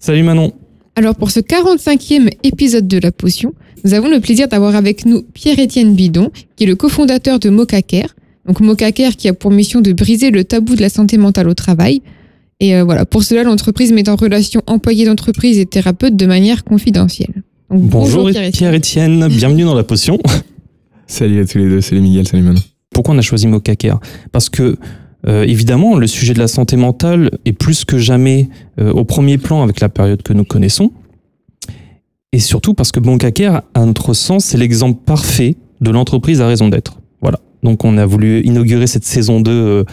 Salut Manon Alors pour ce 45e épisode de La Potion, nous avons le plaisir d'avoir avec nous Pierre-Étienne Bidon, qui est le cofondateur de Mocacare. Donc Mocacare qui a pour mission de briser le tabou de la santé mentale au travail. Et euh, voilà, pour cela, l'entreprise met en relation employés d'entreprise et thérapeutes de manière confidentielle. Donc, Bonjour, Pierre-Étienne. Pierre-Etienne, bienvenue dans la potion. Salut à tous les deux, salut Miguel, salut Manon. Pourquoi on a choisi Mocacare Parce que, euh, évidemment, le sujet de la santé mentale est plus que jamais euh, au premier plan avec la période que nous connaissons. Et surtout parce que Mocacare, à notre sens, c'est l'exemple parfait de l'entreprise à raison d'être. Voilà. Donc on a voulu inaugurer cette saison 2 euh,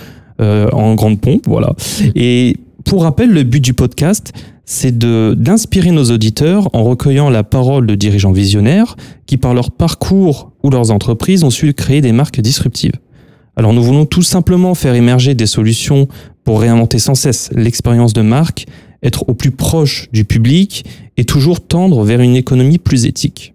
euh, en grande pompe. Voilà. Et pour rappel, le but du podcast, c'est d'inspirer nos auditeurs en recueillant la parole de dirigeants visionnaires qui, par leur parcours ou leurs entreprises, ont su créer des marques disruptives. Alors nous voulons tout simplement faire émerger des solutions pour réinventer sans cesse l'expérience de marque, être au plus proche du public et toujours tendre vers une économie plus éthique.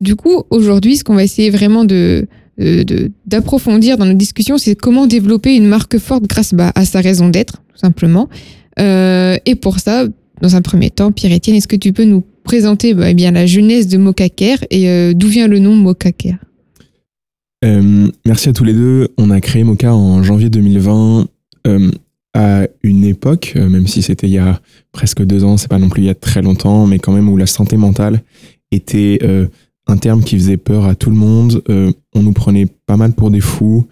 Du coup, aujourd'hui, ce qu'on va essayer vraiment de de- d'approfondir dans nos discussions, c'est comment développer une marque forte grâce bah, à sa raison d'être, tout simplement. Euh, et pour ça, dans un premier temps, Pierre-Étienne, est-ce que tu peux nous présenter bah, eh bien, la jeunesse de Mocacare et euh, d'où vient le nom Mocacare Euh, merci à tous les deux. On a créé Mocha en janvier 2020 euh, à une époque, euh, même si c'était il y a presque deux ans, c'est pas non plus il y a très longtemps, mais quand même où la santé mentale était un terme qui faisait peur à tout le monde. On nous prenait pas mal pour des fous.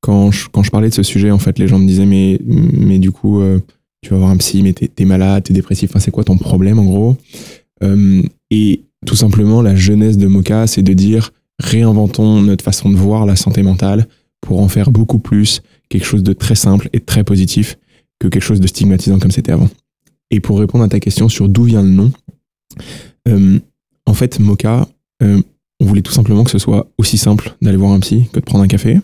Quand je, quand je parlais de ce sujet, en fait, les gens me disaient mais, mais du coup, tu vas voir un psy, mais t'es es malade, t'es dépressif, enfin, c'est quoi ton problème en gros? Et tout simplement, la jeunesse de Mocha, c'est de dire réinventons notre façon de voir la santé mentale pour en faire beaucoup plus quelque chose de très simple et de très positif que quelque chose de stigmatisant comme c'était avant. Et pour répondre à ta question sur d'où vient le nom, euh, en fait, Mocha, euh, on voulait tout simplement que ce soit aussi simple d'aller voir un psy que de prendre un café.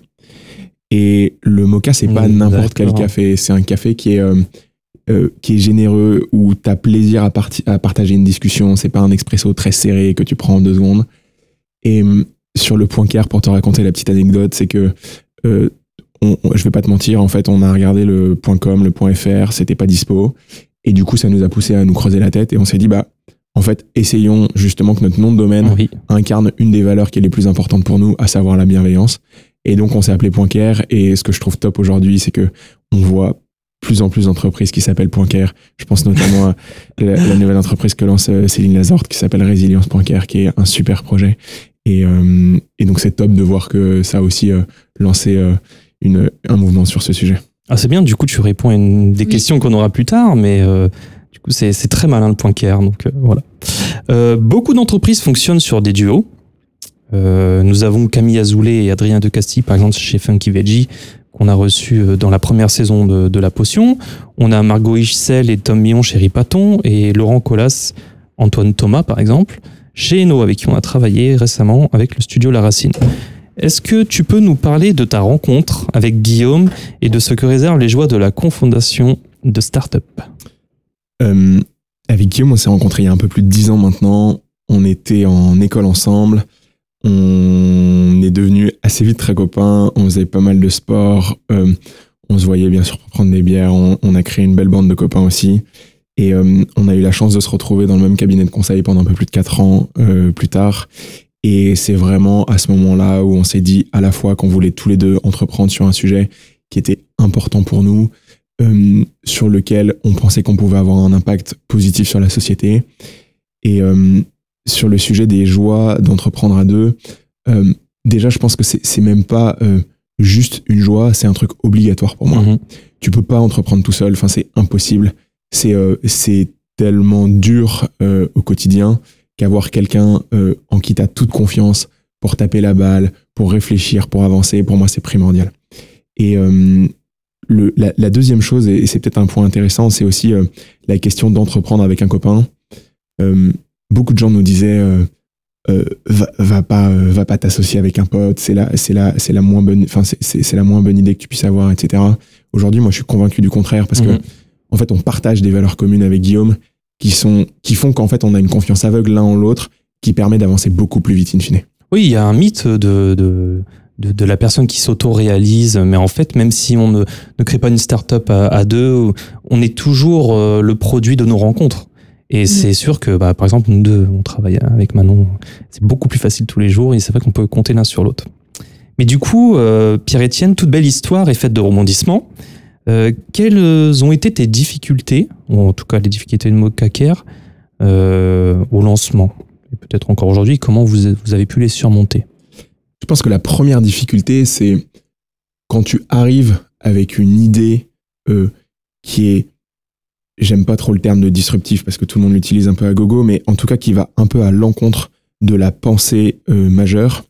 Et le Mocha, c'est pas Mmh, n'importe quel café, c'est un café qui est, euh, qui est généreux, où tu as plaisir à, à partager une discussion, c'est pas un expresso très serré que tu prends en deux secondes. Et sur le point clair, pour te raconter la petite anecdote, c'est que euh, on, on- je vais pas te mentir, en fait, on a regardé le .com, le .fr, c'était pas dispo. Et du coup, ça nous a poussé à nous creuser la tête et on s'est dit, bah, en fait, essayons justement que notre nom de domaine Oui. incarne une des valeurs qui est les plus importantes pour nous, à savoir la bienveillance. Et donc, on s'est appelé Point Care. Et ce que je trouve top aujourd'hui, c'est que on voit plus en plus d'entreprises qui s'appellent Point Care. Je pense notamment à la, la nouvelle entreprise que lance euh, Céline Lazorte qui s'appelle Résilience Point Care, qui est un super projet. Et, euh, et donc, c'est top de voir que ça a aussi euh, lancé euh, une, un mouvement sur ce sujet. Ah, c'est bien, du coup, tu réponds à une des Oui. questions qu'on aura plus tard, mais euh, du coup, c'est c'est très malin le point clair. Donc, euh, voilà. Euh, beaucoup d'entreprises fonctionnent sur des duos. Euh, nous avons Camille Azoulay et Adrien de Castille, par exemple, chez Funky Veggie, qu'on a reçu dans la première saison de, de La Potion. On a Margot Hichsel et Tom Millon chez Ripaton, et Laurent Collas, Antoine Thomas, par exemple, chez Eno, avec qui on a travaillé récemment avec le studio La Racine. Est-ce que tu peux nous parler de ta rencontre avec Guillaume et de ce que réservent les joies de la confondation de start-up? Euh, avec Guillaume, on s'est rencontrés il y a un peu plus de dix ans maintenant. On était en école ensemble. On est devenus assez vite très copains. On faisait pas mal de sport. Euh, on se voyait bien sûr prendre des bières. On, on a créé une belle bande de copains aussi. Et euh, on a eu la chance de se retrouver dans le même cabinet de conseil pendant un peu plus de quatre ans euh, plus tard. Et c'est vraiment à ce moment-là où on s'est dit à la fois qu'on voulait tous les deux entreprendre sur un sujet qui était important pour nous, euh, sur lequel on pensait qu'on pouvait avoir un impact positif sur la société. Et sur le sujet des joies d'entreprendre à deux, déjà, je pense que c'est même pas juste une joie, c'est un truc obligatoire pour moi. Mhm. Tu peux pas entreprendre tout seul, enfin, c'est impossible. C'est euh, c'est tellement dur euh, au quotidien qu'avoir quelqu'un euh, en qui tu as toute confiance pour taper la balle, pour réfléchir, pour avancer, pour moi, c'est primordial. Et le, la, la deuxième chose, et c'est peut-être un point intéressant, c'est aussi euh, la question d'entreprendre avec un copain. Euh, beaucoup de gens nous disaient euh, va, va pas va pas t'associer avec un pote, c'est la c'est la c'est la moins bonne enfin c'est- c'est c'est la moins bonne idée que tu puisses avoir, etc. Aujourd'hui, moi, je suis convaincu du contraire parce que Mhm. En fait, on partage des valeurs communes avec Guillaume qui sont qui font qu'en fait, on a une confiance aveugle l'un en l'autre qui permet d'avancer beaucoup plus vite in fine. Oui, il y a un mythe de, de, de, de la personne qui s'auto-réalise, mais en fait, même si on ne, ne crée pas une start-up à, à deux, on est toujours euh, le produit de nos rencontres. Et c'est sûr que, bah, par exemple, nous deux, on travaille avec Manon, c'est beaucoup plus facile tous les jours, et c'est vrai qu'on peut compter l'un sur l'autre. Mais du coup, euh, Pierre-Étienne, toute belle histoire est faite de rebondissements. Euh, quelles ont été tes difficultés, ou en tout cas les difficultés de Mokaker, euh, au lancement et peut-être encore aujourd'hui, comment vous, avez pu les surmonter Je pense que la première difficulté, c'est quand tu arrives avec une idée euh, qui est, j'aime pas trop le terme de disruptif parce que tout le monde l'utilise un peu à gogo, mais en tout cas qui va un peu à l'encontre de la pensée majeure.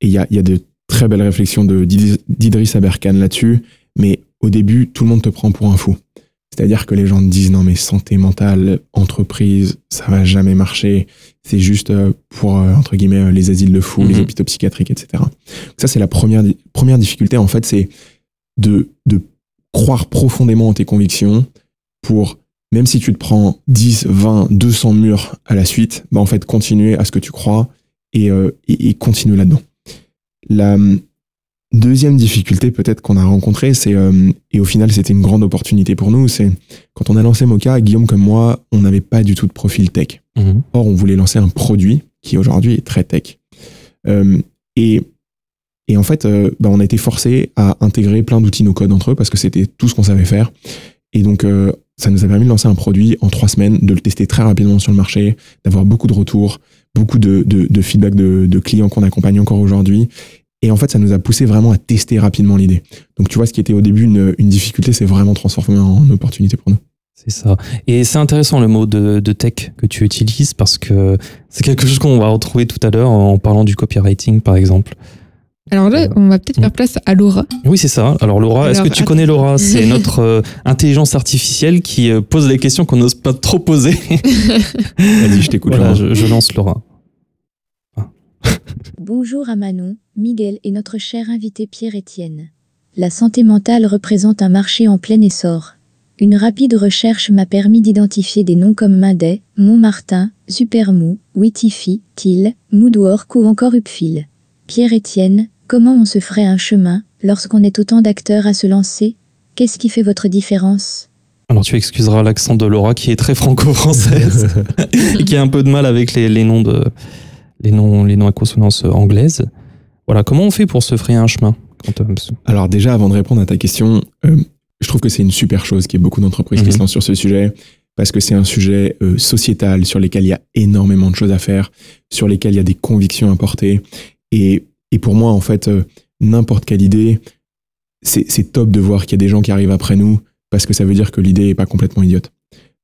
Et il y a, y a de très belles réflexions d'Idriss Aberkan là-dessus, mais au début, tout le monde te prend pour un fou. C'est-à-dire que les gens te disent non mais santé mentale, entreprise, ça va jamais marcher. C'est juste euh, pour euh, entre guillemets euh, les asiles de fous, les Mhm. hôpitaux psychiatriques, etc. Donc ça c'est la première première difficulté en fait, c'est de de croire profondément en tes convictions pour même si tu te prends 10, 20, 200 murs à la suite, bah en fait continuer à ce que tu crois et euh, et, et continuer là-dedans. La deuxième difficulté peut-être qu'on a rencontrée, c'est euh, et au final c'était une grande opportunité pour nous, c'est quand on a lancé Mocha, Guillaume comme moi, on n'avait pas du tout de profil tech. Or, on voulait lancer un produit qui aujourd'hui est très tech. Euh, et, et en fait, euh, bah, on a été forcé à intégrer plein d'outils no code entre eux parce que c'était tout ce qu'on savait faire. Et donc, euh, ça nous a permis de lancer un produit en trois semaines, de le tester très rapidement sur le marché, d'avoir beaucoup de retours, beaucoup de, de, de feedback de, de clients qu'on accompagne encore aujourd'hui. Et en fait, ça nous a poussé vraiment à tester rapidement l'idée. Donc, tu vois, ce qui était au début une, une difficulté, c'est vraiment transformé en opportunité pour nous. C'est ça. Et c'est intéressant le mot de, de tech que tu utilises parce que c'est quelque chose qu'on va retrouver tout à l'heure en parlant du copywriting, par exemple. Alors là, on va peut-être faire place à Laura. Oui, c'est ça. Alors Laura, est-ce que tu connais Laura? C'est notre euh, intelligence artificielle qui euh, pose des questions qu'on n'ose pas trop poser. Vas-y, je t'écoute. Voilà, je lance Laura. Bonjour à Manon, Miguel et notre cher invité Pierre-Étienne. La santé mentale représente un marché en plein essor. Une rapide recherche m'a permis d'identifier des noms comme Mindet, Montmartin, Supermou, Witifi, Till, Moodwork ou encore Upfil. Pierre-Étienne, comment on se ferait un chemin lorsqu'on est autant d'acteurs à se lancer? Qu'est-ce qui fait votre différence? Alors tu excuseras l'accent de Laura qui est très franco-française et qui a un peu de mal avec les, les noms de les noms les noms à consonance anglaise. Voilà, comment on fait pour se frayer un chemin quand, euh, Alors déjà, avant de répondre à ta question, euh, je trouve que c'est une super chose qu'il y ait beaucoup d'entreprises qui Mhm. se lancent sur ce sujet, parce que c'est un sujet euh, sociétal sur lequel il y a énormément de choses à faire, sur lesquelles il y a des convictions à porter. Et, et pour moi, en fait, euh, n'importe quelle idée, c'est top de voir qu'il y a des gens qui arrivent après nous, parce que ça veut dire que l'idée n'est pas complètement idiote.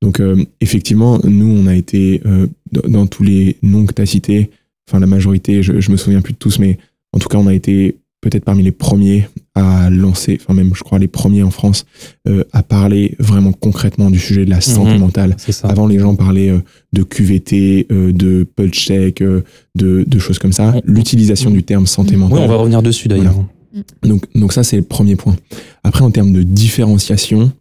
Donc euh, effectivement, nous, on a été euh, dans, dans tous les noms que tu as cités, enfin la majorité, je, je me souviens plus de tous, mais en tout cas, on a été peut-être parmi les premiers à lancer, enfin même je crois les premiers en France, euh, à parler vraiment concrètement du sujet de la santé Mhm. mentale. Avant, les gens parlaient euh, de QVT, euh, de pulse check, de, de choses comme ça. L'utilisation du terme santé Mhm. Oui, mentale. on va revenir dessus d'ailleurs. Donc, donc ça, c'est le premier point. Après, en termes de différenciation,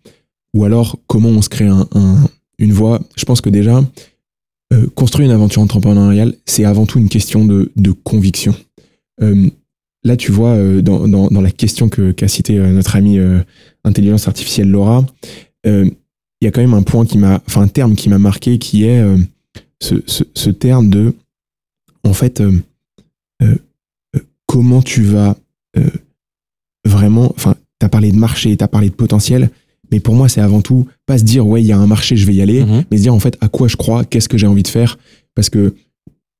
ou alors comment on se crée un, un- une voie, je pense que déjà, euh, construire une aventure entrepreneuriale, c'est avant tout une question de, conviction. Euh, là, tu vois, euh, dans, dans, la question que- qu'a cité euh, notre amie intelligence artificielle Laura, il y a quand même un point qui m'a, enfin un terme qui m'a marqué, qui est ce, ce, terme de, en fait, comment tu vas vraiment, enfin, tu as parlé de marché, tu as parlé de potentiel, mais pour moi, c'est avant tout pas se dire, ouais, il y a un marché, je vais y aller, Mhm. mais se dire, en fait, à quoi je crois, qu'est-ce que j'ai envie de faire, parce que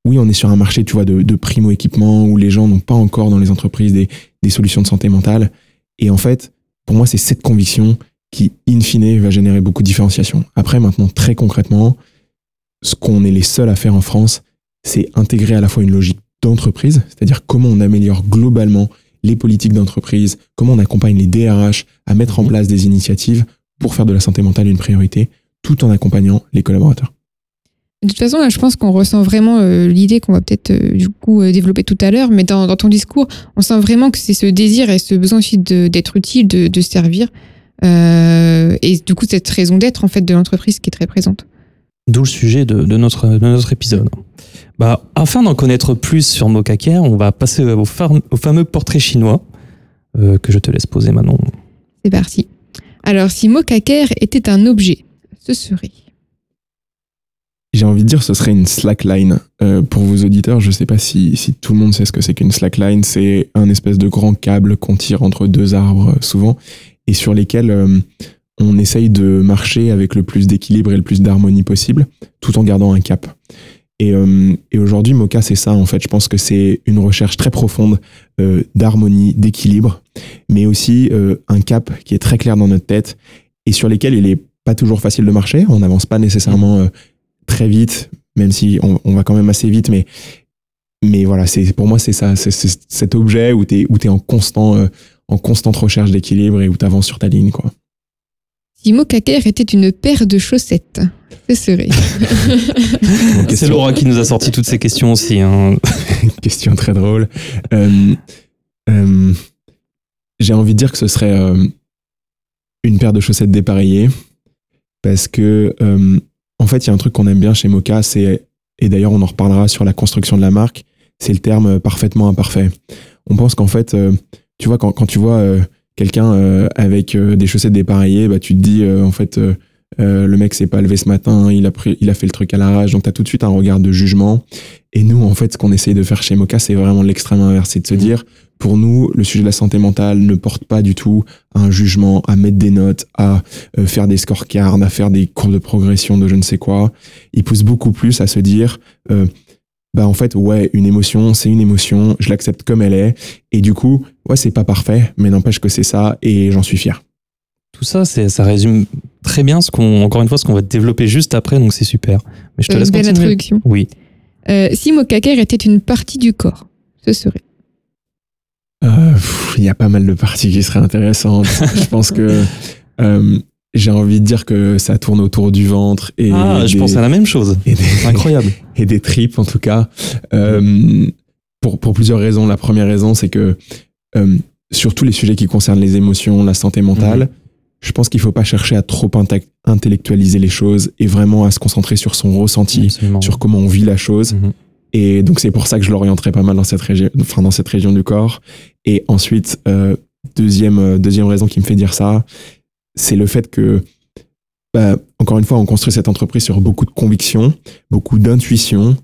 oui, on est sur un marché, tu vois, de, de primo-équipement où les gens n'ont pas encore dans les entreprises des, des solutions de santé mentale. Et en fait, pour moi, c'est cette conviction qui, in fine, va générer beaucoup de différenciation. Après, maintenant, très concrètement, ce qu'on est les seuls à faire en France, c'est intégrer à la fois une logique d'entreprise, c'est-à-dire comment on améliore globalement les politiques d'entreprise, comment on accompagne les DRH à mettre en place des initiatives pour faire de la santé mentale une priorité, tout en accompagnant les collaborateurs. De toute façon, là, je pense qu'on ressent vraiment euh, l'idée qu'on va peut-être euh, du coup euh, développer tout à l'heure, mais dans, dans ton discours, on sent vraiment que c'est ce désir et ce besoin aussi d'être utile, de, de servir, euh, et du coup cette raison d'être en fait de l'entreprise qui est très présente. D'où le sujet de, de notre, de notre épisode. Bah, afin d'en connaître plus sur Mokaker, on va passer au, fam- au fameux portrait chinois euh, que je te laisse poser Manon. C'est parti. Alors, si Mokaker était un objet, ce serait. J'ai envie de dire ce serait une slackline. Euh, pour vos auditeurs, je sais pas si, si tout le monde sait ce que c'est qu'une slackline. C'est un espèce de grand câble qu'on tire entre deux arbres euh, souvent et sur lesquels euh, on essaye de marcher avec le plus d'équilibre et le plus d'harmonie possible tout en gardant un cap. Et, euh, et aujourd'hui, Mocha, c'est ça en fait. Je pense que c'est une recherche très profonde euh, d'harmonie, d'équilibre, mais aussi euh, un cap qui est très clair dans notre tête et sur lesquels il est pas toujours facile de marcher. On n'avance pas nécessairement euh, très vite, même si on, on va quand même assez vite, mais mais voilà, c'est pour moi c'est ça, c'est cet objet où tu es où t'es en constant euh, en constante recherche d'équilibre et où tu avances sur ta ligne quoi. Si Mokaker était une paire de chaussettes, ce serait. C'est. Laura qui nous a sorti toutes ces questions aussi. hein. Question très drôle. Euh, euh, J'ai envie de dire que ce serait euh, une paire de chaussettes dépareillées parce que euh, en fait il y a un truc qu'on aime bien chez Mocha, c'est et d'ailleurs on en reparlera sur la construction de la marque, c'est le terme parfaitement imparfait. On pense qu'en fait, euh, tu vois quand, quand tu vois euh, quelqu'un euh, avec euh, des chaussettes dépareillées, bah tu te dis euh, en fait euh, euh, le mec s'est pas levé ce matin, il a pris, il a fait le truc à l'arrache, donc tu as tout de suite un regard de jugement. Et nous, en fait, ce qu'on essaye de faire chez Mocha, c'est vraiment l'extrême inverse, c'est de se Mhm. dire, pour nous, le sujet de la santé mentale ne porte pas du tout à un jugement, à mettre des notes, à euh, faire des scorecards, à faire des courbes de progression de je ne sais quoi. Il pousse beaucoup plus à se dire, euh, bah en fait, ouais, une émotion, c'est une émotion, je l'accepte comme elle est, et du coup, ouais, c'est pas parfait, mais n'empêche que c'est ça, et j'en suis fier. Tout ça, c'est, ça résume très bien ce qu'on, encore une fois, ce qu'on va développer juste après, donc c'est super. Mais je te Euh, laisse belle continuer. introduction. Oui. Euh, si Mokaker était une partie du corps, ce serait. Euh, Il y a pas mal de parties qui seraient intéressantes. je pense que euh, j'ai envie de dire que ça tourne autour du ventre et, ah, je pense à la même chose. et des- Incroyable. et des tripes en tout cas. Euh, pour, pour plusieurs raisons. La première raison, c'est que euh, sur tous les sujets qui concernent les émotions, la santé mentale, je pense qu'il faut pas chercher à trop inte- intellectualiser les choses et vraiment à se concentrer sur son ressenti, Absolument. sur comment on vit la chose. Mhm. Et donc c'est pour ça que je l'orienterai pas mal dans cette région, enfin dans cette région du corps. Et ensuite, euh, deuxième deuxième raison qui me fait dire ça, c'est le fait que, bah, encore une fois, on construit cette entreprise sur beaucoup de conviction, beaucoup d'intuition,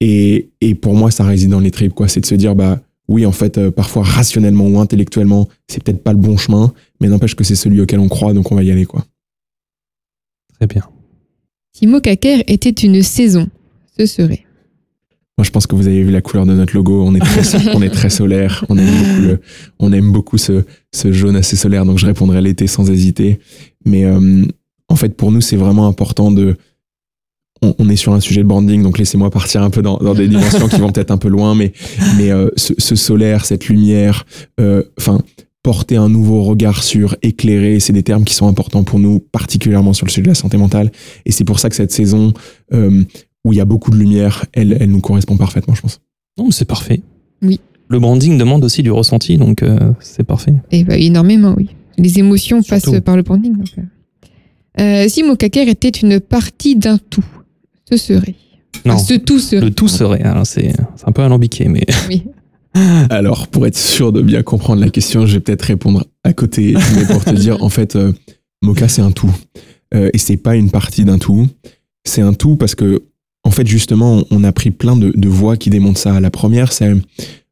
et, et pour moi, ça réside dans les tripes, quoi. C'est de se dire, bah oui, en fait, euh, parfois rationnellement ou intellectuellement, c'est peut-être pas le bon chemin, mais n'empêche que c'est celui auquel on croit, donc on va y aller, quoi. Très bien. Si Mokaker était une saison, ce serait. Moi, je pense que vous avez vu la couleur de notre logo. On est très, solaire. On aime beaucoup, ce, jaune assez solaire. Donc, je répondrai l'été sans hésiter. Mais euh, en fait, pour nous, c'est vraiment important de. On, est sur un sujet de branding, donc laissez-moi partir un peu dans, des dimensions qui vont peut-être un peu loin, mais, euh, ce, solaire, cette lumière, euh, enfin, porter un nouveau regard sur, éclairer, c'est des termes qui sont importants pour nous, particulièrement sur le sujet de la santé mentale. Et c'est pour ça que cette saison, où il y a beaucoup de lumière, elle, elle nous correspond parfaitement, je pense. Non, mais c'est parfait. Oui. Le branding demande aussi du ressenti, donc euh, c'est parfait. Eh ben, énormément, oui. Les émotions Surtout. passent par le branding. donc, euh. Euh, si Mokaker était une partie d'un tout, ce serait. Non, Ah, ce tout serait. le tout serait. alors c'est, c'est un peu alambiqué, mais Oui. Alors, pour être sûr de bien comprendre la question, je vais peut-être répondre à côté, mais pour te dire, en fait, euh, Mocha, c'est un tout. Euh, et c'est pas une partie d'un tout. C'est un tout parce que, en fait, justement, on- a pris plein de, voix qui démontrent ça. La première, c'est,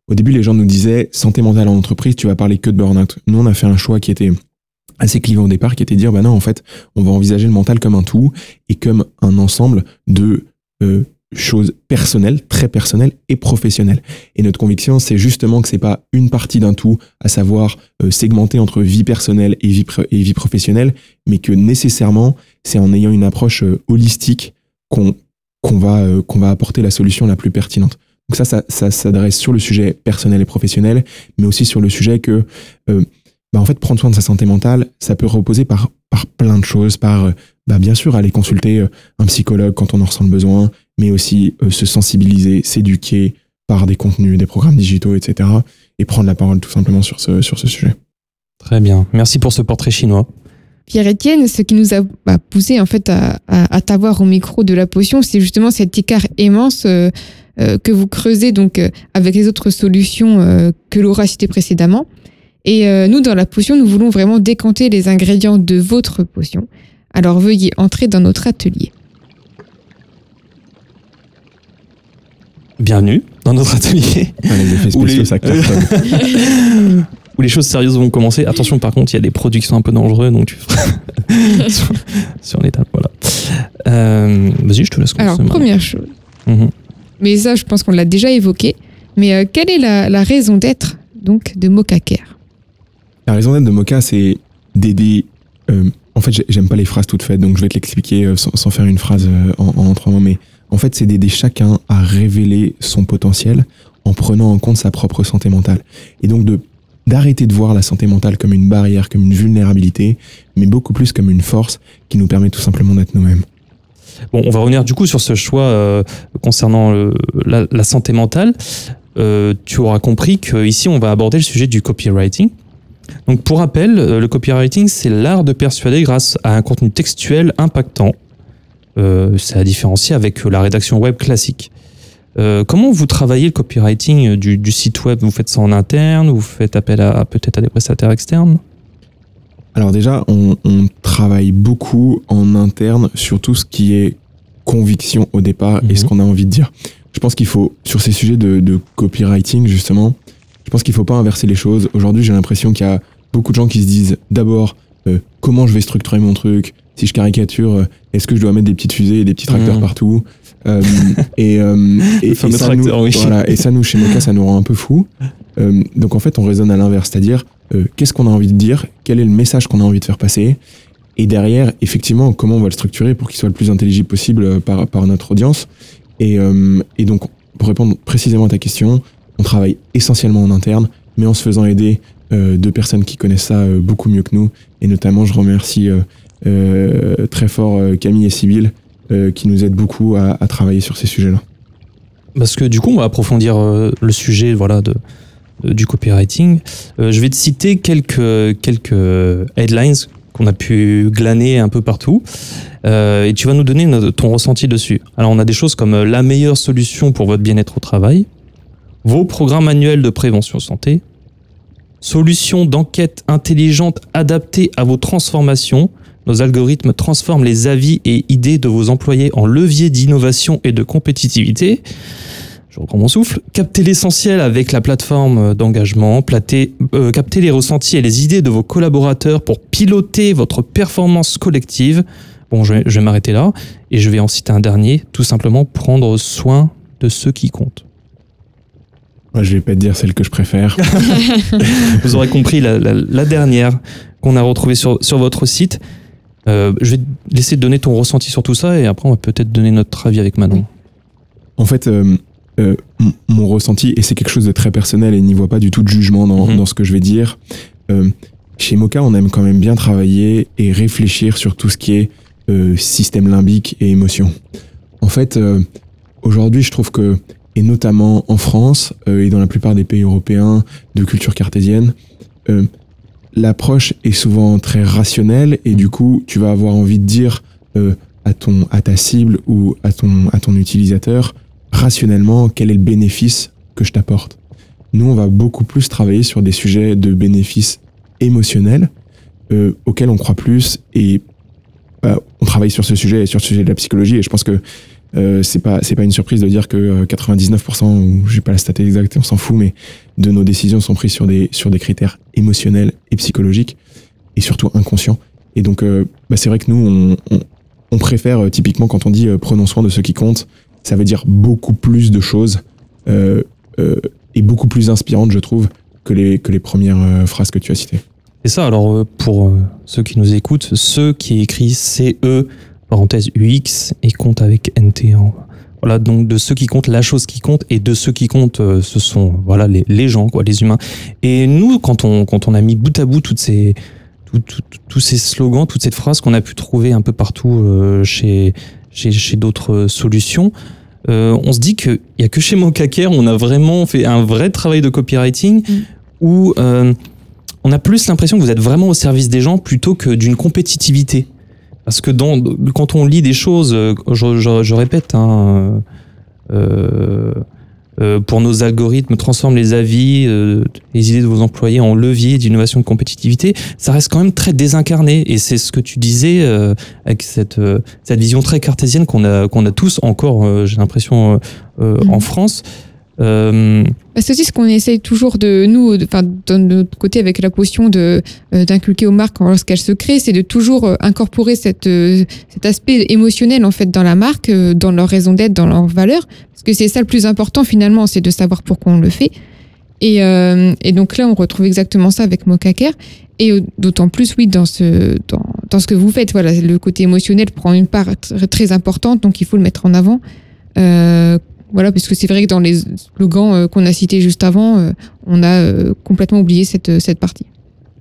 au début, les gens nous disaient, santé mentale en entreprise, tu vas parler que de burn-out. Nous, on a fait un choix qui était assez clivant au départ, qui était de dire, bah non, en fait, on va envisager le mental comme un tout et comme un ensemble de euh, choses personnelles, très personnelles et professionnelles. Et notre conviction, c'est justement que c'est pas une partie d'un tout, à savoir euh, segmenter entre vie personnelle et vie, et vie professionnelle, mais que nécessairement, c'est en ayant une approche euh, holistique qu'on qu'on va, euh, qu'on va apporter la solution la plus pertinente. Donc ça, ça, s'adresse sur le sujet personnel et professionnel, mais aussi sur le sujet que, bah en fait, prendre soin de sa santé mentale, ça peut reposer par, par plein de choses, par, bah bien sûr, aller consulter un psychologue quand on en ressent le besoin, mais aussi euh, se sensibiliser, s'éduquer par des contenus, des programmes digitaux, etc. Et prendre la parole tout simplement sur ce, sur ce sujet. Très bien. Merci pour ce portrait chinois. Pierre-Étienne, ce qui nous a bah, poussé en fait à, à, t'avoir au micro de la potion, c'est justement cet écart immense euh, euh, que vous creusez donc avec les autres solutions que Laura citait précédemment. Et nous, dans la potion, nous voulons vraiment décanter les ingrédients de votre potion. Alors veuillez entrer dans notre atelier. bienvenue dans notre atelier. les effets spéciaux, ça où les choses sérieuses vont commencer. Attention, par contre, il y a des produits qui sont un peu dangereux, donc tu sur, sur l'étape, voilà. Euh, vas-y, je te laisse commencer. Alors, première chose. Mhm. Mais ça, je pense qu'on l'a déjà évoqué. Mais euh, quelle est la, raison d'être donc de Mocha Care La raison d'être de Mocha, c'est d'aider. Euh, en fait, j'aime pas les phrases toutes faites, donc je vais te l'expliquer sans, faire une phrase en, en trois mots. Mais en fait, c'est d'aider chacun à révéler son potentiel en prenant en compte sa propre santé mentale. Et donc de d'arrêter de voir la santé mentale comme une barrière, comme une vulnérabilité, mais beaucoup plus comme une force qui nous permet tout simplement d'être nous-mêmes. Bon, on va revenir du coup sur ce choix euh, concernant la, santé mentale. Euh, tu auras compris qu'ici, on va aborder le sujet du copywriting. Donc, pour rappel, euh, le copywriting, c'est l'art de persuader grâce à un contenu textuel impactant, euh, c'est à différencier avec la rédaction web classique. Euh, comment vous travaillez le copywriting du, site web? Vous faites ça en interne? Vous faites appel à, peut-être à des prestataires externes? Alors déjà, on, travaille beaucoup en interne sur tout ce qui est conviction au départ et ce mhm. qu'on a envie de dire. Je pense qu'il faut, sur ces sujets de, copywriting justement, je pense qu'il ne faut pas inverser les choses. Aujourd'hui, j'ai l'impression qu'il y a beaucoup de gens qui se disent d'abord euh, comment je vais structurer mon truc, si je caricature, euh, est-ce que je dois mettre des petites fusées et des petits tracteurs mmh. partout euh, et, euh, et, ça nous, voilà, et ça, nous, chez Mocha, ça nous rend un peu fou. donc, en fait, on raisonne à l'inverse, c'est-à-dire, qu'est-ce qu'on a envie de dire Quel est le message qu'on a envie de faire passer Et derrière, effectivement, comment on va le structurer pour qu'il soit le plus intelligible possible par, par notre audience et, et donc, pour répondre précisément à ta question, on travaille essentiellement en interne, mais en se faisant aider de personnes qui connaissent ça beaucoup mieux que nous. Et notamment, je remercie euh, très fort euh, Camille et Sybille euh, qui nous aident beaucoup à, travailler sur ces sujets-là. Parce que du coup, on va approfondir le sujet voilà, de, du copywriting. je vais te citer quelques, quelques headlines qu'on a pu glaner un peu partout. et tu vas nous donner ton ressenti dessus. Alors, on a des choses comme la meilleure solution pour votre bien-être au travail, vos programmes annuels de prévention santé, solutions d'enquête intelligente adaptées à vos transformations, nos algorithmes transforment les avis et idées de vos employés en levier d'innovation et de compétitivité. Je reprends mon souffle. Captez l'essentiel avec la plateforme d'engagement. Euh, captez les ressentis et les idées de vos collaborateurs pour piloter votre performance collective. Bon, je vais, m'arrêter là et je vais en citer un dernier. Tout simplement prendre soin de ceux qui comptent. Moi, je vais pas te dire celle que je préfère. Vous aurez compris la, dernière qu'on a retrouvée sur, sur votre site. Euh, je vais te laisser donner ton ressenti sur tout ça et après on va peut-être donner notre avis avec Manon. En fait, euh, euh, mon ressenti, et c'est quelque chose de très personnel et n'y voit pas du tout de jugement dans, mhm. dans ce que je vais dire, chez Mocha, on aime quand même bien travailler et réfléchir sur tout ce qui est système limbique et émotion. En fait, aujourd'hui, je trouve que, et notamment en France et dans la plupart des pays européens de culture cartésienne, l'approche est souvent très rationnelle et du coup, tu vas avoir envie de dire euh, à, ton, à ta cible ou à ton, à ton utilisateur rationnellement quel est le bénéfice que je t'apporte. Nous, on va beaucoup plus travailler sur des sujets de bénéfices émotionnels euh, auxquels on croit plus et bah, on travaille sur ce sujet et sur le sujet de la psychologie et je pense que euh, c'est pas c'est pas une surprise de dire que 99% euh, ou j'ai pas la stat exacte on s'en fout mais de nos décisions sont prises sur des sur des critères émotionnels et psychologiques et surtout inconscients et donc euh, bah, c'est vrai que nous on, on, préfère typiquement quand on dit prenons soin de ceux qui comptent ça veut dire beaucoup plus de choses euh, euh, et beaucoup plus inspirantes, je trouve, que les, que les premières euh, phrases que tu as citées. C'est ça, alors euh, pour euh, ceux qui nous écoutent, ceux qui écrit CE, parenthèse UX, et compte avec NT. en- Voilà, donc de ceux qui comptent la chose qui compte, et de ceux qui comptent, euh, ce sont voilà les, les gens, quoi, les humains. Et nous, quand on, quand on a mis bout à bout toutes ces, tout- tous ces slogans, toutes ces phrases qu'on a pu trouver un peu partout euh, chez, chez, chez d'autres solutions, euh, on se dit qu'il n'y a que chez Mocaker, on a vraiment fait un vrai travail de copywriting Mm. où euh, on a plus l'impression que vous êtes vraiment au service des gens plutôt que d'une compétitivité. Parce que dans, quand on lit des choses, euh, je, je- je répète, hein, euh, euh, pour nos algorithmes, transforment les avis, euh, les idées de vos employés en levier d'innovation et de compétitivité, ça reste quand même très désincarné. Et c'est ce que tu disais euh, avec cette, euh, cette vision très cartésienne qu'on a, qu'on a tous encore, euh, j'ai l'impression, euh, euh, Mhm. en France. Euh, C'est aussi ce qu'on essaye toujours de nous, de- de notre côté avec la potion de euh, d'inculquer aux marques lorsqu'elles se créent, c'est de toujours euh, incorporer cette, euh, cet aspect émotionnel en fait dans la marque, dans leur raison d'être, dans leurs valeurs, parce que c'est ça le plus important finalement, c'est de savoir pourquoi on le fait. Et, donc là, on retrouve exactement ça avec Mocaker. Et d'autant plus, oui, dans ce, dans, ce que vous faites, voilà, le côté émotionnel prend une part tr- très importante, donc il faut le mettre en avant. Voilà, parce que c'est vrai que dans les slogans euh, qu'on a cités juste avant, euh, on a euh, complètement oublié cette, cette partie.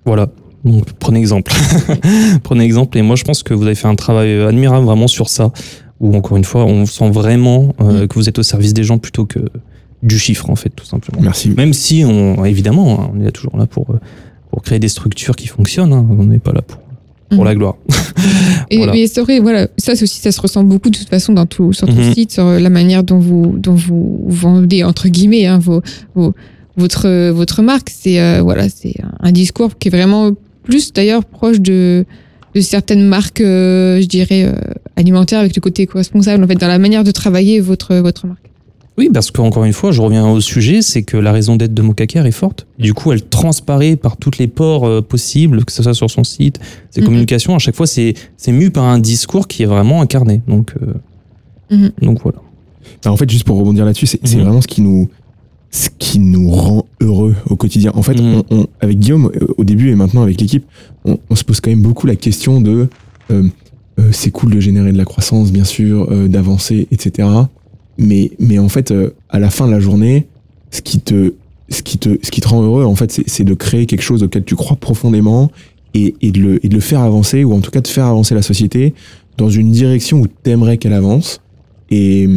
Voilà. Donc, prenez exemple. prenez exemple. Et moi, je pense que vous avez fait un travail admirable vraiment sur ça. Où, encore une fois, on sent vraiment euh, Mm. que vous êtes au service des gens plutôt que du chiffre, en fait, tout simplement. Merci. Même si, on, évidemment, hein, on est toujours là pour, pour créer des structures qui fonctionnent. hein. On n'est pas là pour, pour Mhm. la gloire. Et, Voilà. mais c'est vrai, voilà, ça aussi, ça se ressent beaucoup de toute façon dans tout, sur tout Mhm. site, sur la manière dont vous, dont vous vendez entre guillemets hein, vos, vos- votre, votre marque. C'est euh, voilà, c'est un discours qui est vraiment plus d'ailleurs proche de, de certaines marques, euh, je dirais euh, alimentaires avec le côté éco-responsable en fait dans la manière de travailler votre votre marque. Oui, parce qu'encore une fois, je reviens au sujet, c'est que la raison d'être de Mocaker est forte. Du coup, elle transparaît par toutes les ports euh, possibles, que ce soit sur son site, ses Mhm. communications. À chaque fois, c'est c'est mu par un discours qui est vraiment incarné. Donc, euh, Mhm. donc voilà. Bah, en fait, juste pour rebondir là-dessus, c'est Mhm. vraiment ce qui nous ce qui nous rend heureux au quotidien. En fait, on, on- avec Guillaume, euh, au début et maintenant avec l'équipe, on, on se pose quand même beaucoup la question de euh, euh, c'est cool de générer de la croissance, bien sûr, euh, d'avancer, etc. Mais, mais en fait, euh, à la fin de la journée, ce qui te, ce qui te, ce qui te rend heureux, en fait, c'est de créer quelque chose auquel tu crois profondément et, et, de le, et de le faire avancer, ou en tout cas de faire avancer la société dans une direction où tu aimerais qu'elle avance. Et,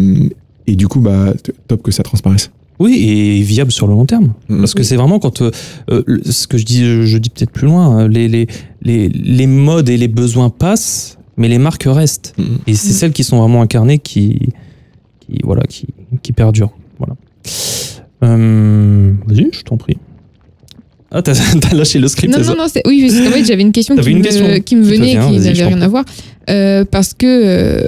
et du coup, bah, top que ça transparaisse. Oui, et viable sur le long terme. Parce que Oui. c'est vraiment quand euh, euh, ce que je dis, je dis peut-être plus loin, hein, les, les, les, les modes et les besoins passent, mais les marques restent. Mhm. Et c'est Mhm. celles qui sont vraiment incarnées qui, qui voilà, qui, qui perdurent. Voilà. Euh, Vas-y, je t'en prie. Ah, t'as lâché le script. Non, non, non, oui, parce qu'en fait, j'avais une question, qui, une me, question qui me Tout à venait, hein, qui n'avait rien à voir. Euh, parce que, euh,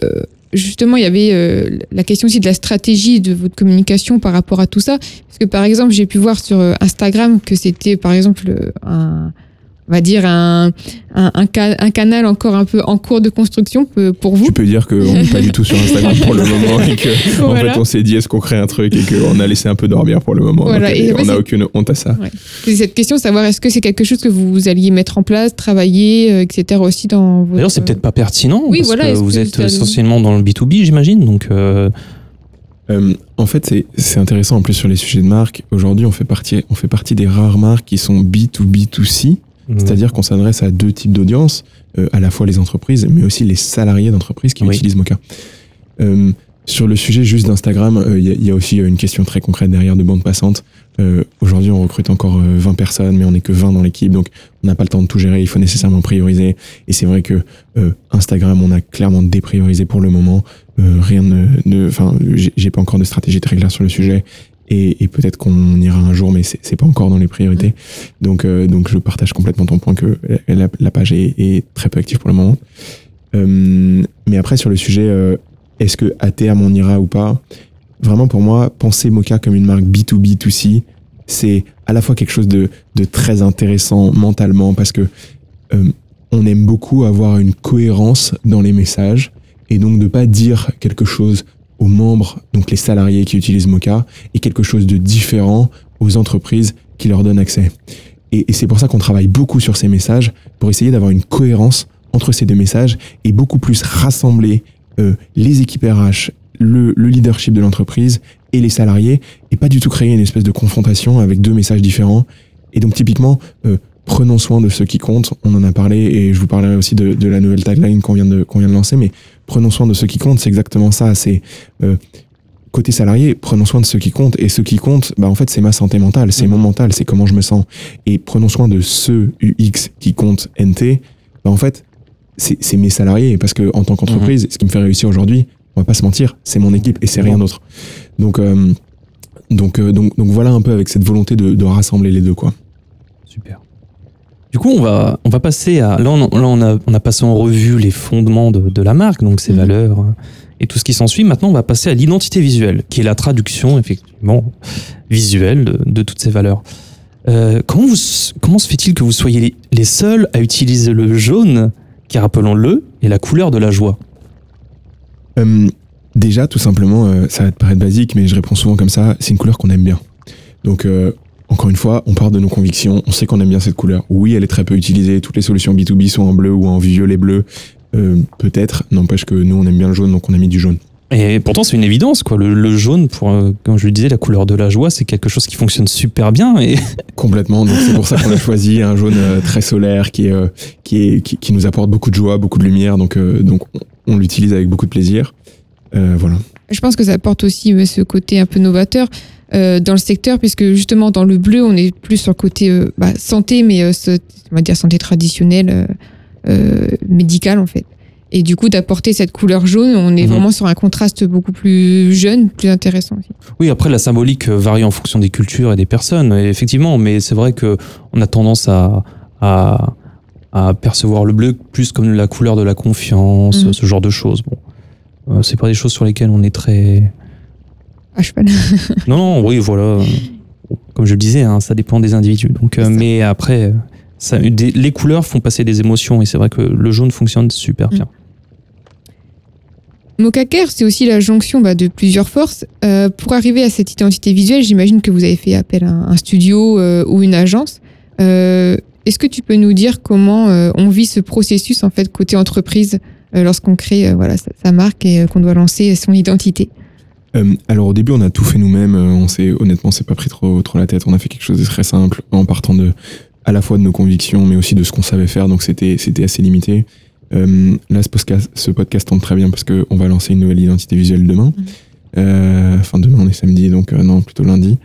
justement, il y avait euh, la question aussi de la stratégie de votre communication par rapport à tout ça. Parce que, par exemple, j'ai pu voir sur Instagram que c'était, par exemple, un on va dire un, un, un, ca- un canal encore un peu en cours de construction pour vous. Tu peux dire qu'on n'est pas du tout sur Instagram pour le moment et que en Voilà. fait on s'est dit est-ce qu'on crée un truc et qu'on a laissé un peu dormir pour le moment. Voilà, Donc, et on n'a aucune honte à ça. C'est cette question, savoir est-ce que c'est quelque chose que vous alliez mettre en place, travailler, euh, etc. aussi dans votre... D'ailleurs, c'est peut-être pas pertinent. Oui, parce voilà, que vous que êtes essentiellement dans le B2B, j'imagine. Donc, euh, Euh, en fait, c'est- c'est intéressant en plus sur les sujets de marque. Aujourd'hui, on fait partie, on fait partie des rares marques qui sont B2B2C, c'est-à-dire qu'on s'adresse à deux types d'audience, euh, à la fois les entreprises, mais aussi les salariés d'entreprises qui Oui. utilisent Mocha. Euh, sur le sujet juste d'Instagram, euh, il y, a- il y a aussi une question très concrète derrière de bande passante. Aujourd'hui, on recrute encore euh, 20 personnes, mais on n'est que 20 dans l'équipe, donc on n'a pas le temps de tout gérer. Il faut nécessairement prioriser. Et c'est vrai que Instagram, on a clairement dépriorisé pour le moment. Rien ne, enfin, j'ai pas encore de stratégie très claire sur le sujet. Et, et peut-être qu'on ira un jour, mais c'est pas encore dans les priorités. Donc, euh, donc je partage complètement ton point que la, la page est, est très peu active pour le moment. Euh, mais après, sur le sujet, euh, est-ce que à terme on ira ou pas Vraiment, pour moi, penser Mocha comme une marque B2B2C, c'est à la fois quelque chose de, de très intéressant mentalement parce que on aime beaucoup avoir une cohérence dans les messages et donc de pas dire quelque chose aux membres, donc les salariés qui utilisent Mocha, et quelque chose de différent aux entreprises qui leur donnent accès. Et, et c'est pour ça qu'on travaille beaucoup sur ces messages, pour essayer d'avoir une cohérence entre ces deux messages et beaucoup plus rassembler euh, les équipes RH, le, le leadership de l'entreprise et les salariés, et pas du tout créer une espèce de confrontation avec deux messages différents. Et donc typiquement, euh, prenons soin de ceux qui comptent. On en a parlé et je vous parlerai aussi de, de la nouvelle tagline qu'on vient de qu'on vient de lancer. Mais prenons soin de ceux qui comptent, c'est exactement ça. C'est euh, côté salarié, prenons soin de ceux qui comptent. Et ceux qui comptent, bah en fait, c'est ma santé mentale, c'est mon mental, c'est comment je me sens. Et prenons soin de ceux UX qui comptent NT. Bah en fait, c'est mes salariés parce que en tant qu'entreprise, ce qui me fait réussir aujourd'hui, on va pas se mentir, c'est mon équipe et c'est rien d'autre. Donc euh, donc, euh, donc donc voilà un peu avec cette volonté de, de rassembler les deux quoi. Super. Du coup, on va, on va passer à. Là, on, là, on, a, on a passé en revue les fondements de, de la marque, donc ses Mhm. valeurs hein, et tout ce qui s'ensuit. Maintenant, on va passer à l'identité visuelle, qui est la traduction, effectivement, visuelle de, de toutes ces valeurs. Euh, comment, vous, comment se fait-il que vous soyez les, les seuls à utiliser le jaune, qui, rappelons-le, est la couleur de la joie? Euh, déjà, tout simplement, euh, ça va te paraître basique, mais je réponds souvent comme ça, c'est une couleur qu'on aime bien. Donc, euh, encore une fois, on part de nos convictions, on sait qu'on aime bien cette couleur. Oui, elle est très peu utilisée, toutes les solutions B2B sont en bleu ou en violet bleu, euh, peut-être, n'empêche que nous, on aime bien le jaune, donc on a mis du jaune. Et pourtant, c'est une évidence, quoi. Le, le jaune, pour, euh, comme je le disais, la couleur de la joie, c'est quelque chose qui fonctionne super bien. Et Complètement, donc c'est pour ça qu'on a choisi un jaune euh, très solaire qui, est, euh, qui, est, qui, qui nous apporte beaucoup de joie, beaucoup de lumière, donc, euh, donc on, on l'utilise avec beaucoup de plaisir. Euh, voilà. Je pense que ça apporte aussi ce côté un peu novateur euh, dans le secteur, puisque justement dans le bleu, on est plus sur le côté euh, bah, santé, mais euh, ce- on va dire santé traditionnelle, médicale en fait. Et du coup, d'apporter cette couleur jaune, on est Mhm. vraiment sur un contraste beaucoup plus jeune, plus intéressant aussi. Oui, après la symbolique varie en fonction des cultures et des personnes, effectivement, mais c'est vrai que on a tendance à, à, à percevoir le bleu plus comme la couleur de la confiance, Mhm. ce genre de choses. Bon, c'est pas des choses sur lesquelles on est très. Ah, je sais pas. Non, non, oui, voilà. Comme je le disais, hein, ça dépend des individus. Donc, euh, mais après, ça, des- les couleurs font passer des émotions, et c'est vrai que le jaune fonctionne super bien. Mocaker, c'est aussi la jonction bah, de plusieurs forces. Euh, pour arriver à cette identité visuelle, j'imagine que vous avez fait appel à un, un studio euh, ou une agence. Euh, Est-ce que tu peux nous dire comment euh, on vit ce processus en fait côté entreprise euh, lorsqu'on crée euh, voilà sa, sa marque et euh, qu'on doit lancer son identité? Euh, alors au début on a tout fait nous-mêmes, euh, on s'est honnêtement c'est pas pris trop trop la tête, on a fait quelque chose de très simple en partant de à la fois de nos convictions mais aussi de ce qu'on savait faire donc c'était c'était assez limité. Euh, là ce podcast, ce podcast tombe très bien parce que on va lancer une nouvelle identité visuelle demain. Mhm. Euh, Enfin demain on est samedi donc non plutôt lundi.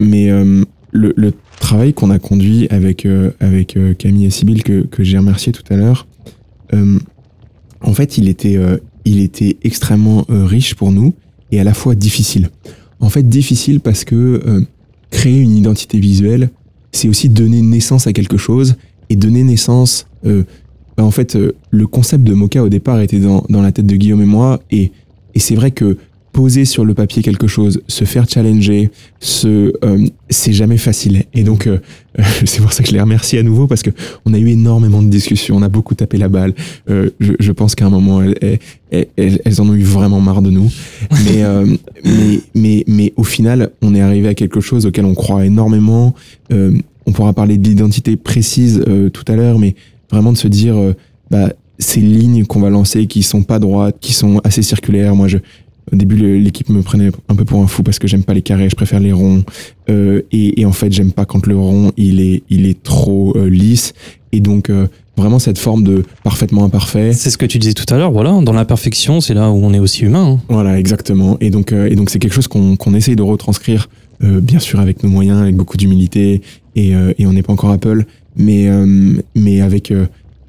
Mais le, le travail qu'on a conduit avec avec Camille et Sybille que que j'ai remercié tout à l'heure, en fait il était il était extrêmement euh, riche pour nous et à la fois difficile. En fait, difficile parce que euh, créer une identité visuelle, c'est aussi donner naissance à quelque chose et donner naissance. euh, bah, en fait, le concept de Mocha au départ était dans, dans la tête de Guillaume et moi et, et c'est vrai que poser sur le papier quelque chose, se faire challenger, se, euh, c'est jamais facile. Et donc, euh, c'est pour ça que je les remercie à nouveau parce que on a eu énormément de discussions, on a beaucoup tapé la balle. Euh, je, je pense qu'à un moment, elles, elles, elles- elles en ont eu vraiment marre de nous. Mais, euh, mais, mais, mais au final, on est arrivé à quelque chose auquel on croit énormément. Euh, on pourra parler de l'identité précise euh, tout à l'heure, mais vraiment de se dire, bah, ces lignes qu'on va lancer qui sont pas droites, qui sont assez circulaires. Moi, je, au début, l'équipe me prenait un peu pour un fou parce que j'aime pas les carrés, je préfère les ronds. Euh, et, et en fait, j'aime pas quand le rond il est, il est trop euh, lisse. Et donc, euh, vraiment cette forme de parfaitement imparfait. C'est ce que tu disais tout à l'heure, voilà, dans l'imperfection, c'est là où on est aussi humain. hein. Voilà, exactement. Et donc, et donc c'est quelque chose qu'on qu'on essaye de retranscrire, bien sûr avec nos moyens, avec beaucoup d'humilité. Et, et on n'est pas encore Apple, mais, mais avec,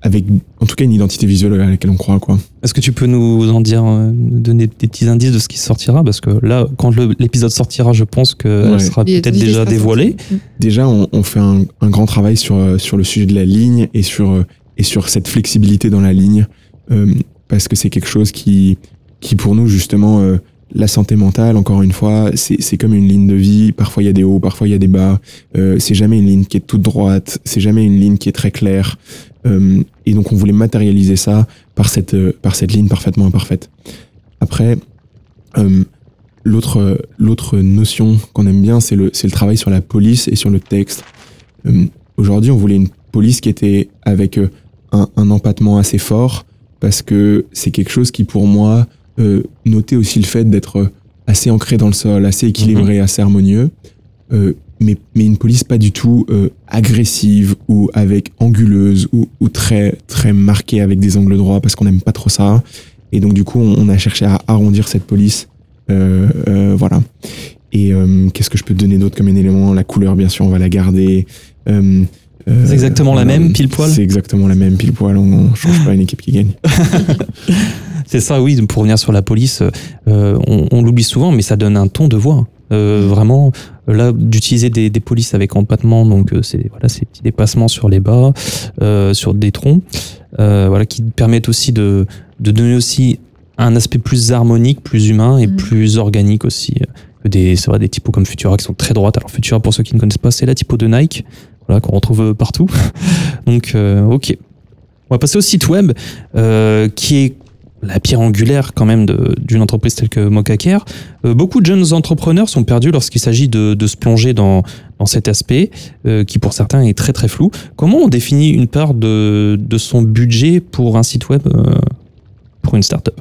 avec en tout cas une identité visuelle à laquelle on croit, quoi. Est-ce que tu peux nous en dire, euh, nous donner des petits indices de ce qui sortira? Parce que là, quand l'épisode sortira, je pense qu'elle Ouais. sera peut-être déjà dévoilée. sortie. Déjà, on, on fait un, un grand travail sur, euh, sur le sujet de la ligne et sur, euh, et sur cette flexibilité dans la ligne, euh, parce que c'est quelque chose qui, qui pour nous, justement, euh, la santé mentale, encore une fois, c'est c'est comme une ligne de vie. Parfois, il y a des hauts, parfois, il y a des bas. Euh, c'est jamais une ligne qui est toute droite, c'est jamais une ligne qui est très claire. Euh, et donc, on voulait matérialiser ça par cette, euh, par cette ligne parfaitement imparfaite. Après, euh, l'autre l'autre notion qu'on aime bien, c'est le, c'est le travail sur la police et sur le texte. Aujourd'hui, on voulait une police qui était avec un, un empattement assez fort, parce que c'est quelque chose qui, pour moi, notait aussi le fait d'être assez ancré dans le sol, assez équilibré, assez harmonieux. Mais, mais une police pas du tout euh, agressive ou avec anguleuse ou, ou très très marquée avec des angles droits parce qu'on n'aime pas trop ça. Et donc du coup, on, on a cherché à arrondir cette police. Euh, euh, voilà. Et euh, qu'est-ce que je peux te donner d'autre comme un élément? La couleur, bien sûr, on va la garder. Euh, euh, C'est exactement la même, pile poil? C'est exactement la même, pile poil. On ne change pas une équipe qui gagne. C'est ça, oui, pour revenir sur la police, euh, on, on l'oublie souvent, mais ça donne un ton de voix. Euh, vraiment, là, d'utiliser des, des polices avec empattement, donc euh, c'est voilà, ces petits dépassements sur les bas, euh, sur des troncs, euh, voilà, qui permettent aussi de, de donner aussi un aspect plus harmonique, plus humain et Mhm. plus organique aussi. que des, c'est vrai, des typos comme Futura qui sont très droites. Alors Futura, pour ceux qui ne connaissent pas, c'est la typo de Nike, voilà, qu'on retrouve partout. donc, ok. On va passer au site web, qui est la pierre angulaire quand même d'une entreprise telle que Mokacare. Euh, beaucoup de jeunes entrepreneurs sont perdus lorsqu'il s'agit de, de se plonger dans, dans cet aspect, euh, qui pour certains est très très flou. Comment on définit une part de, de son budget pour un site web euh, pour une startup?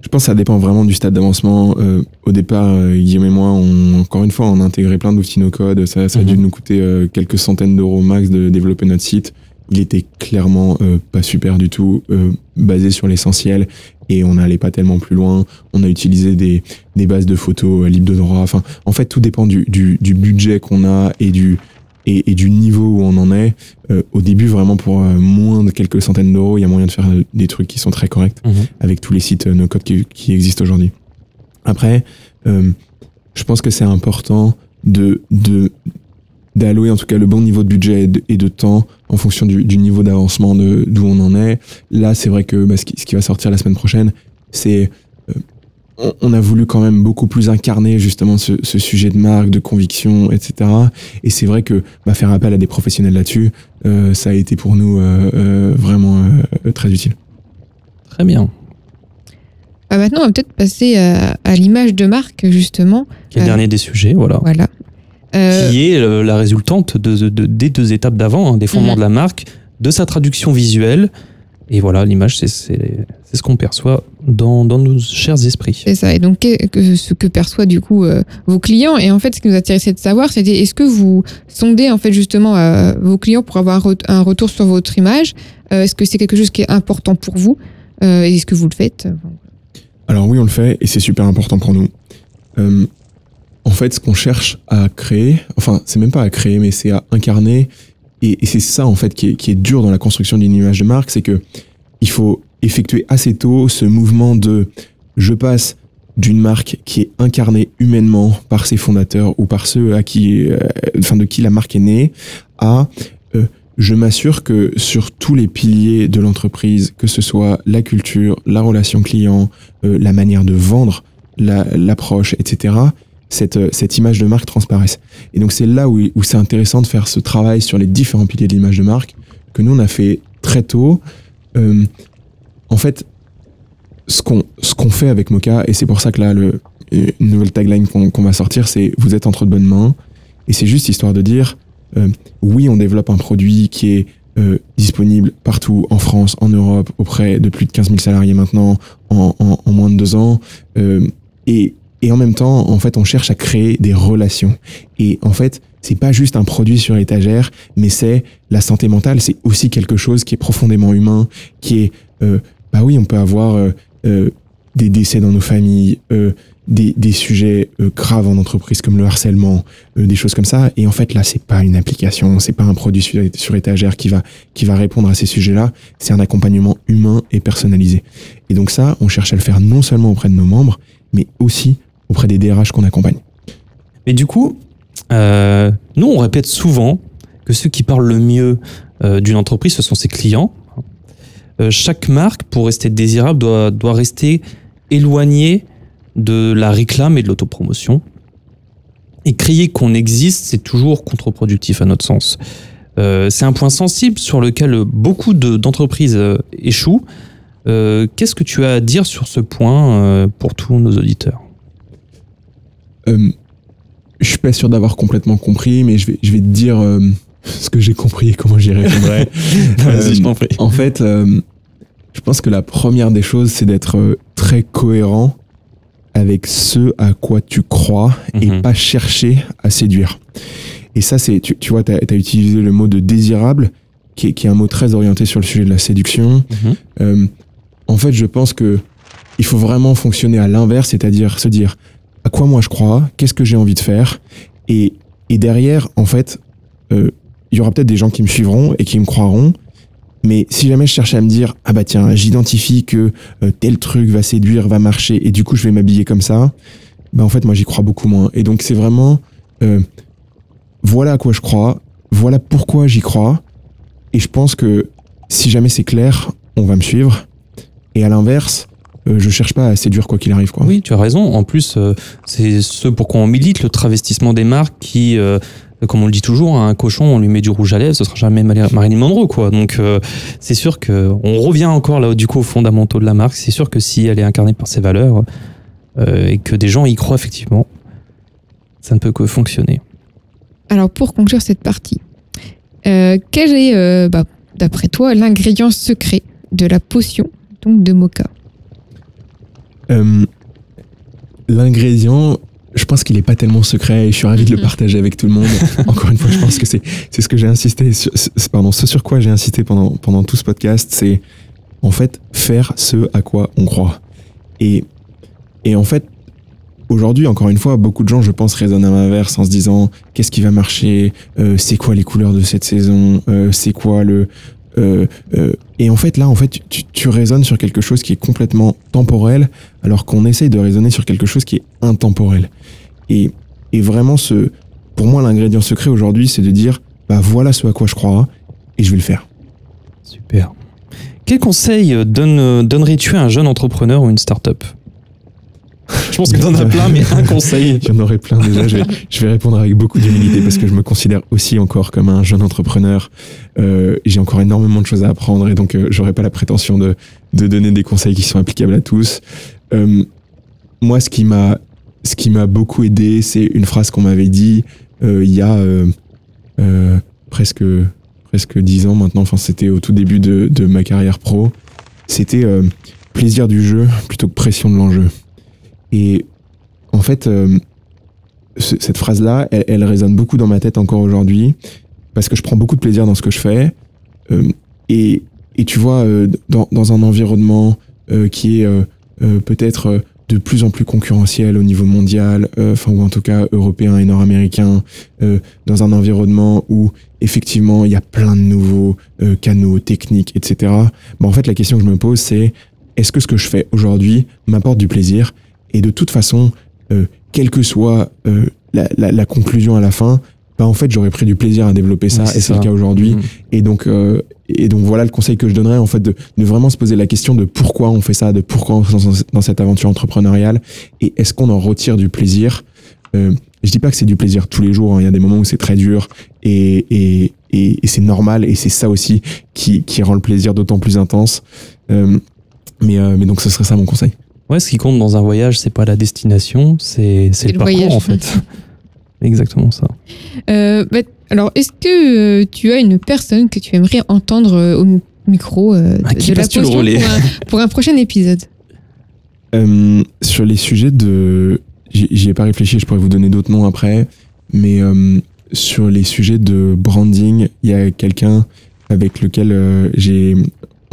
Je pense que ça dépend vraiment du stade d'avancement. Euh, au départ, euh, Guillaume et moi, on, encore une fois, on a intégré plein d'outils no-code. Ça, ça a dû Mhm. nous coûter euh, quelques centaines d'euros max de développer notre site. Il était clairement euh, pas super du tout, euh, basé sur l'essentiel, et on n'allait pas tellement plus loin. On a utilisé des, des bases de photos euh, libres de droit. Enfin, en fait, tout dépend du, du, du budget qu'on a et du, et, et du niveau où on en est. Euh, au début, vraiment, pour moins de quelques centaines d'euros, il y a moyen de faire des trucs qui sont très corrects avec tous les sites euh, no-code qui, qui existent aujourd'hui. Après, je pense que c'est important de de d'allouer en tout cas le bon niveau de budget et de, et de temps en fonction du, du niveau d'avancement de d'où on en est. Là, c'est vrai que bah, ce, qui, ce qui va sortir la semaine prochaine, c'est euh, on, on a voulu quand même beaucoup plus incarner justement ce, ce sujet de marque, de conviction, etc. Et c'est vrai que bah, faire appel à des professionnels là-dessus, euh, ça a été pour nous euh, euh, vraiment euh, très utile. Très bien. Bah, maintenant, on va peut-être passer à, à l'image de marque, justement. Qui est le Euh, dernier des sujets, voilà. Voilà. Euh, Qui est euh, la résultante de, de- des deux étapes d'avant, hein, des fondements Mhm. de la marque, de sa traduction visuelle. Et voilà, l'image, c'est c'est- c'est ce qu'on perçoit dans, dans nos chers esprits. C'est ça. Et donc, que- que- ce que perçoivent du coup euh, vos clients. Et en fait, ce qui nous intéressait de savoir, c'était est-ce que vous sondez en fait justement euh, vos clients pour avoir un re- un retour sur votre image? Euh, Est-ce que c'est quelque chose qui est important pour vous? Euh, et Est-ce que vous le faites? Alors oui, on le fait et c'est super important pour nous. En fait, ce qu'on cherche à créer, enfin, c'est même pas à créer, mais c'est à incarner. Et, c'est ça, en fait, qui est, dur dans la construction d'une image de marque, c'est que il faut effectuer assez tôt ce mouvement de je passe d'une marque qui est incarnée humainement par ses fondateurs ou par ceux à qui, euh, enfin, de qui la marque est née, à euh, je m'assure que sur tous les piliers de l'entreprise, que ce soit la culture, la relation client, euh, la manière de vendre, la- l'approche, etc., cette, euh, cette image de marque transparaisse. Et donc c'est là où, où c'est intéressant de faire ce travail sur les différents piliers de l'image de marque que nous on a fait très tôt. Euh, en fait, ce qu'on ce qu'on fait avec Mocha, et c'est pour ça que là, le, une nouvelle tagline qu'on qu'on va sortir, c'est vous êtes entre de bonnes mains. Et c'est juste histoire de dire, euh, oui, on développe un produit qui est disponible partout en France, en Europe, auprès de plus de 15 000 salariés maintenant, en, en- moins de deux ans. Et, et en même temps, en fait, on cherche à créer des relations. Et en fait, c'est pas juste un produit sur étagère, mais c'est la santé mentale, c'est aussi quelque chose qui est profondément humain, qui est, euh, bah oui, on peut avoir euh, euh, des décès dans nos familles, des, des sujets graves en entreprise comme le harcèlement, des choses comme ça. Et en fait, là, c'est pas une application, c'est pas un produit sur, sur étagère qui va, qui va répondre à ces sujets-là. C'est un accompagnement humain et personnalisé. Et donc ça, on cherche à le faire non seulement auprès de nos membres, mais aussi auprès des DRH qu'on accompagne. Mais du coup, euh, nous, on répète souvent que ceux qui parlent le mieux euh, d'une entreprise, ce sont ses clients. Euh, chaque marque, pour rester désirable, doit, doit rester éloignée de la réclame et de l'autopromotion. Et crier qu'on existe, c'est toujours contre-productif à notre sens. C'est un point sensible sur lequel beaucoup de- d'entreprises échouent Qu'est-ce que tu as à dire sur ce point pour tous nos auditeurs? Euh, je suis pas sûr d'avoir complètement compris, mais je vais, je vais te dire euh, ce que j'ai compris et comment j'y répondrai. Vas-y, je Euh, t'en prie. En fait, euh, je pense que la première des choses, c'est d'être très cohérent avec ce à quoi tu crois et Mhm. pas chercher à séduire. Et ça, c'est, tu, tu vois, tu as, utilisé le mot de désirable, qui est, qui est un mot très orienté sur le sujet de la séduction. Mhm. Euh, en fait, je pense que il faut vraiment fonctionner à l'inverse, c'est-à-dire se dire à quoi moi je crois, qu'est-ce que j'ai envie de faire, et, et derrière, en fait, euh, il y aura peut-être des gens qui me suivront et qui me croiront, mais si jamais je cherchais à me dire ah bah tiens, j'identifie que euh, tel truc va séduire, va marcher, et du coup je vais m'habiller comme ça, bah en fait moi j'y crois beaucoup moins. Et donc c'est vraiment euh, voilà à quoi je crois, voilà pourquoi j'y crois, et je pense que si jamais c'est clair, on va me suivre. Et à l'inverse, euh, je cherche pas à séduire quoi qu'il arrive. Quoi. Oui, tu as raison. En plus, euh, c'est ce pourquoi on milite, le travestissement des marques qui, euh, comme on le dit toujours, un cochon, on lui met du rouge à lèvres, ce sera jamais Mar- Marilyn Monroe, quoi. Donc, euh, c'est sûr que on revient encore là, du coup, aux fondamentaux de la marque. C'est sûr que si elle est incarnée par ses valeurs euh, et que des gens y croient effectivement, ça ne peut que fonctionner. Alors pour conclure cette partie, euh, quel est, euh, bah, d'après toi, l'ingrédient secret de la potion donc de mocha? Euh, L'ingrédient, je pense qu'il est pas tellement secret et je suis ravi de le Mhm. partager avec tout le monde. Encore une fois, je pense que c'est c'est ce que j'ai insisté, sur, pardon, ce sur quoi j'ai insisté pendant, pendant tout ce podcast, c'est en fait faire ce à quoi on croit. Et, et en fait, aujourd'hui, encore une fois, beaucoup de gens, je pense, raisonnent à l'inverse en se disant qu'est-ce qui va marcher, Euh, c'est quoi les couleurs de cette saison, Euh, c'est quoi le. Euh, euh, et en fait, là, en fait, tu- tu, raisonnes sur quelque chose qui est complètement temporel, alors qu'on essaye de raisonner sur quelque chose qui est intemporel. Et, et vraiment, ce, pour moi, l'ingrédient secret aujourd'hui, c'est de dire bah voilà ce à quoi je crois et je vais le faire. Super. Quel conseil donne- donnerais-tu à un jeune entrepreneur ou une start-up? Je pense que t'en as plein, mais un conseil. Il y en aurait plein déjà. Je vais, je vais répondre avec beaucoup d'humilité parce que je me considère aussi encore comme un jeune entrepreneur. Euh, J'ai encore énormément de choses à apprendre et donc euh, j'aurais pas la prétention de, de donner des conseils qui sont applicables à tous. Euh, moi, ce qui m'a ce qui m'a beaucoup aidé, c'est une phrase qu'on m'avait dit euh, il y a euh, euh, presque presque dix ans maintenant. Enfin, c'était au tout début de, de ma carrière pro. C'était plaisir du jeu plutôt que pression de l'enjeu. Et en fait, euh, ce- cette phrase-là, elle, résonne beaucoup dans ma tête encore aujourd'hui, parce que je prends beaucoup de plaisir dans ce que je fais. Euh, et, tu vois, euh, dans, un environnement qui est peut-être de plus en plus concurrentiel au niveau mondial, enfin ou en tout cas européen et nord-américain, dans un environnement où effectivement il y a plein de nouveaux canaux techniques, etc. Bah, en fait, la question que je me pose, c'est est-ce que ce que je fais aujourd'hui m'apporte du plaisir? Et de toute façon, euh, quelle que soit euh, la, la- la conclusion à la fin, bah en fait j'aurais pris du plaisir à développer ça et c'est le cas aujourd'hui. Mhm. Et donc, euh, et donc voilà le conseil que je donnerais en fait de, de vraiment se poser la question de pourquoi on fait ça, de pourquoi on lance dans, cette aventure entrepreneuriale et est-ce qu'on en retire du plaisir? Euh, je dis pas que c'est du plaisir tous les jours. hein. Il y a des moments où c'est très dur et, et, et, et c'est normal et c'est ça aussi qui, qui rend le plaisir d'autant plus intense. Euh, mais, euh, mais donc ce serait ça mon conseil. Ouais, ce qui compte dans un voyage, c'est pas la destination, c'est c'est le, le parcours voyage. en fait. Exactement ça. Euh, bah, alors, est-ce que euh, tu as une personne que tu aimerais entendre euh, au mi- micro euh, À de, qui de la pour un, pour un prochain épisode Euh, sur les sujets de. J'y j'y ai pas réfléchi, je pourrais vous donner d'autres noms après. Mais euh, sur les sujets de branding, il y a quelqu'un avec lequel euh, j'ai.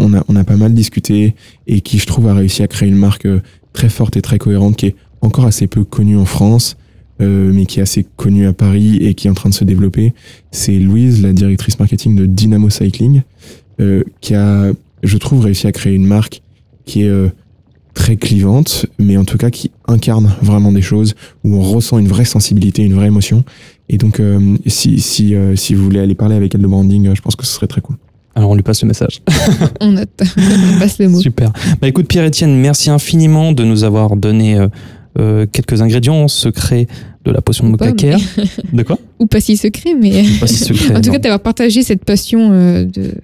On a, pas mal discuté et qui, je trouve, a réussi à créer une marque euh, très forte et très cohérente qui est encore assez peu connue en France, euh, mais qui est assez connue à Paris et qui est en train de se développer. C'est Louise, la directrice marketing de Dynamo Cycling, euh, qui a, je trouve, réussi à créer une marque qui est. très clivante, mais en tout cas qui incarne vraiment des choses, où on ressent une vraie sensibilité, une vraie émotion. Et donc, si, si, si vous voulez aller parler avec elle de branding, je pense que ce serait très cool. Alors on lui passe le message. On note, on passe le mot. Super. Bah écoute Pierre-Etienne, merci infiniment de nous avoir donné euh, euh, quelques ingrédients secrets de la potion de pas, mocacaire. De quoi? Ou pas si secret, mais Pas si secret. en tout non. cas, d'avoir partagé cette passion euh, de.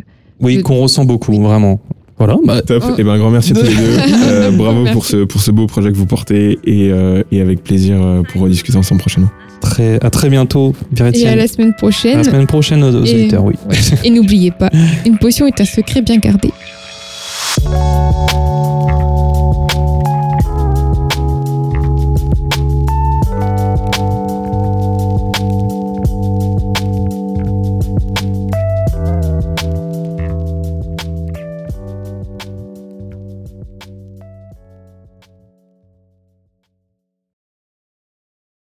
oui, de- qu'on ressent beaucoup, vraiment. Voilà. Bah, bah, top. Ah, et ben, grand merci à tous les deux. Euh, bravo pour ce, pour ce beau projet que vous portez et, euh, et avec plaisir euh, pour rediscuter ensemble prochainement. Très, à très bientôt, Et à la semaine prochaine. À la semaine prochaine aux, auditeurs, oui. Et n'oubliez pas, une potion est un secret bien gardé.